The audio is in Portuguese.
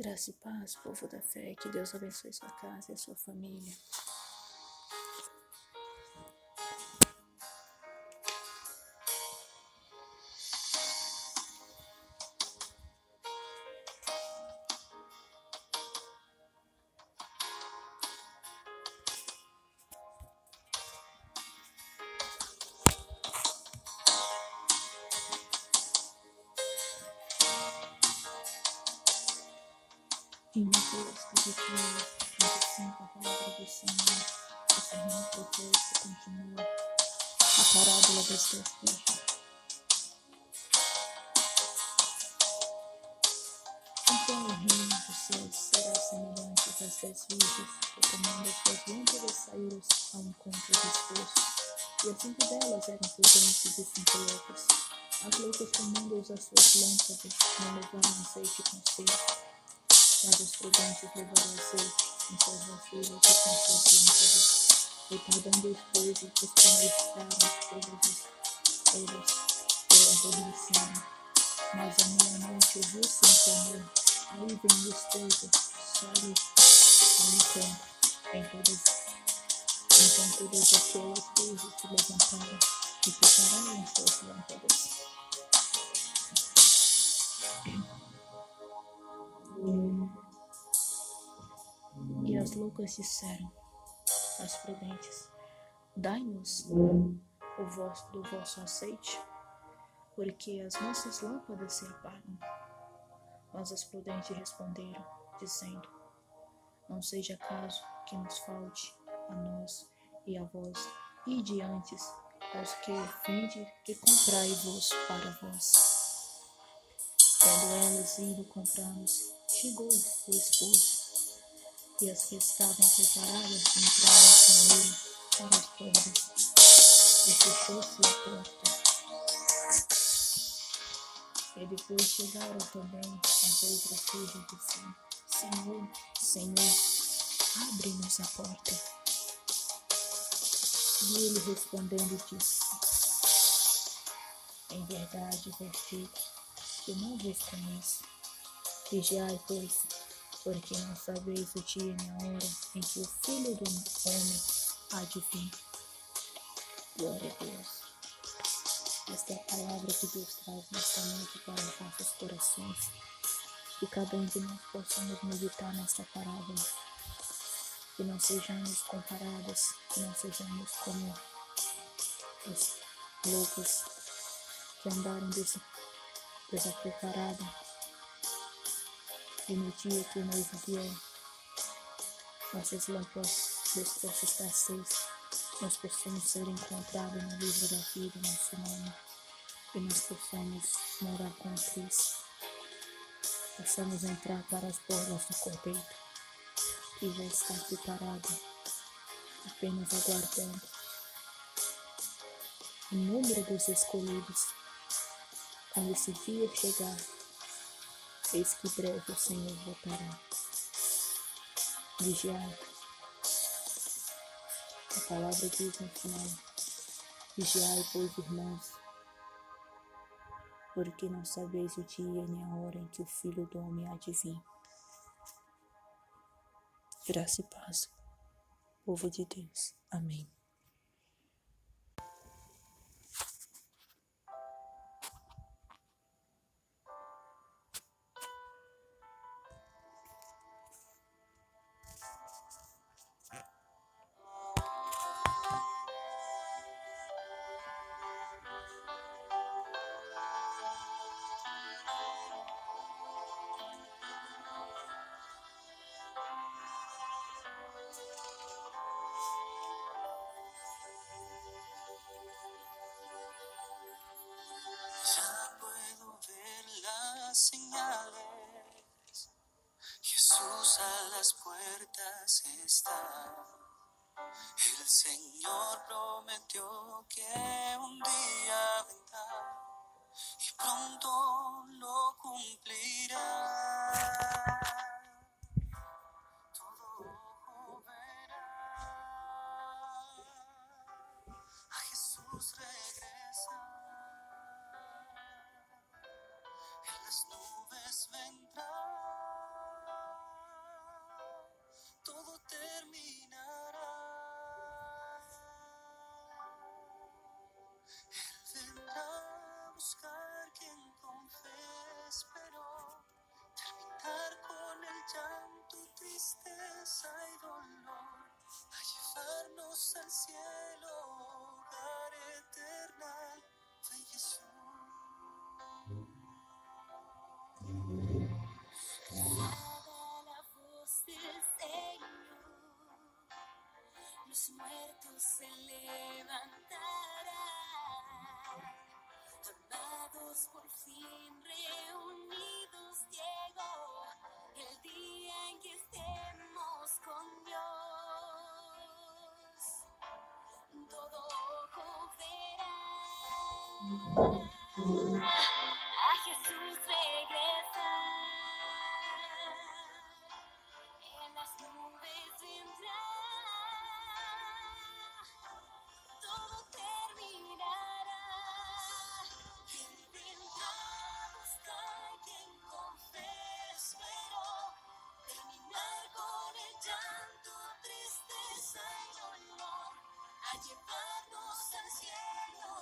Graça e paz, povo da fé, que Deus abençoe sua casa e a sua família. Em Mateus capítulo 25, a palavra do Senhor, o sermão profético continua a parábola das dez virgens. Então o reino dos céus será semelhante às dez virgens que tomando as suas lâmpadas saíram ao encontro do esposo. E as cinco delas eram prudentes e cinco loucas. As loucas tomando as suas lâmpadas não levaram azeite consigo mas os levaram azeite em suas vasilhas e com suas lâmpadas, retardando os que meditaram todas as elas e adormeceram. Mas à meia-noite ouviu-se um clamor, aí vem o esposo, sai ao encontro, em todas, então todas aquelas coisas se levantaram e prepararam suas lâmpadas. E as loucas disseram às prudentes: Dai-nos o vosso, do vosso azeite, porque as nossas lâmpadas se apagam. Mas as prudentes responderam, dizendo: Não seja caso que nos falte a nós e a vós, e diante aos que vinde e comprai-vos para vós. Tendo elas ido comprar-nos, chegou o esposo e as que estavam preparadas entraram com ele para as portas e fechou-se a porta. E depois chegaram também as outras filhas dizendo, Senhor, Senhor, abre-nos a porta. E ele respondendo disse, Em verdade vos que não vos conheço. Vigiai, pois, porque não sabeis o dia nem a hora em que o Filho do Homem há de vir. Glória a Deus. Esta é a palavra que Deus traz nesta noite para os nossos corações. Que cada um de nós possamos meditar nesta parábola. Que não sejamos comparadas, que não sejamos como os loucos que andaram desapreparados e no dia que o noivo vier, nossas lâmpadas possam estar acesas, nós possamos ser encontrados no livro da vida, nosso nome, e nós possamos morar com Cristo, possamos entrar para as bordas do Cordeiro, que já está preparado, apenas aguardando. O número dos escolhidos, quando esse dia chegar, Eis que breve o Senhor voltará. Vigiai. A palavra diz no final: Vigiai, pois, irmãos, porque não sabeis o dia nem a hora em que o Filho do Homem há de vir. Graça e paz, povo de Deus. Amém. Señales. Jesús a las puertas está. El Señor prometió que un día vendrá y pronto lo cumplirá. Todo terminará. Él vendrá a buscar quien con fe esperó, terminar con el llanto, tristeza y dolor, a llevarnos al cielo, A Jesús regresar, en las nubes vendrá, todo terminará. Intentamos buscar quien con fe espero, terminar con el llanto, tristeza y dolor, a llevarnos al cielo.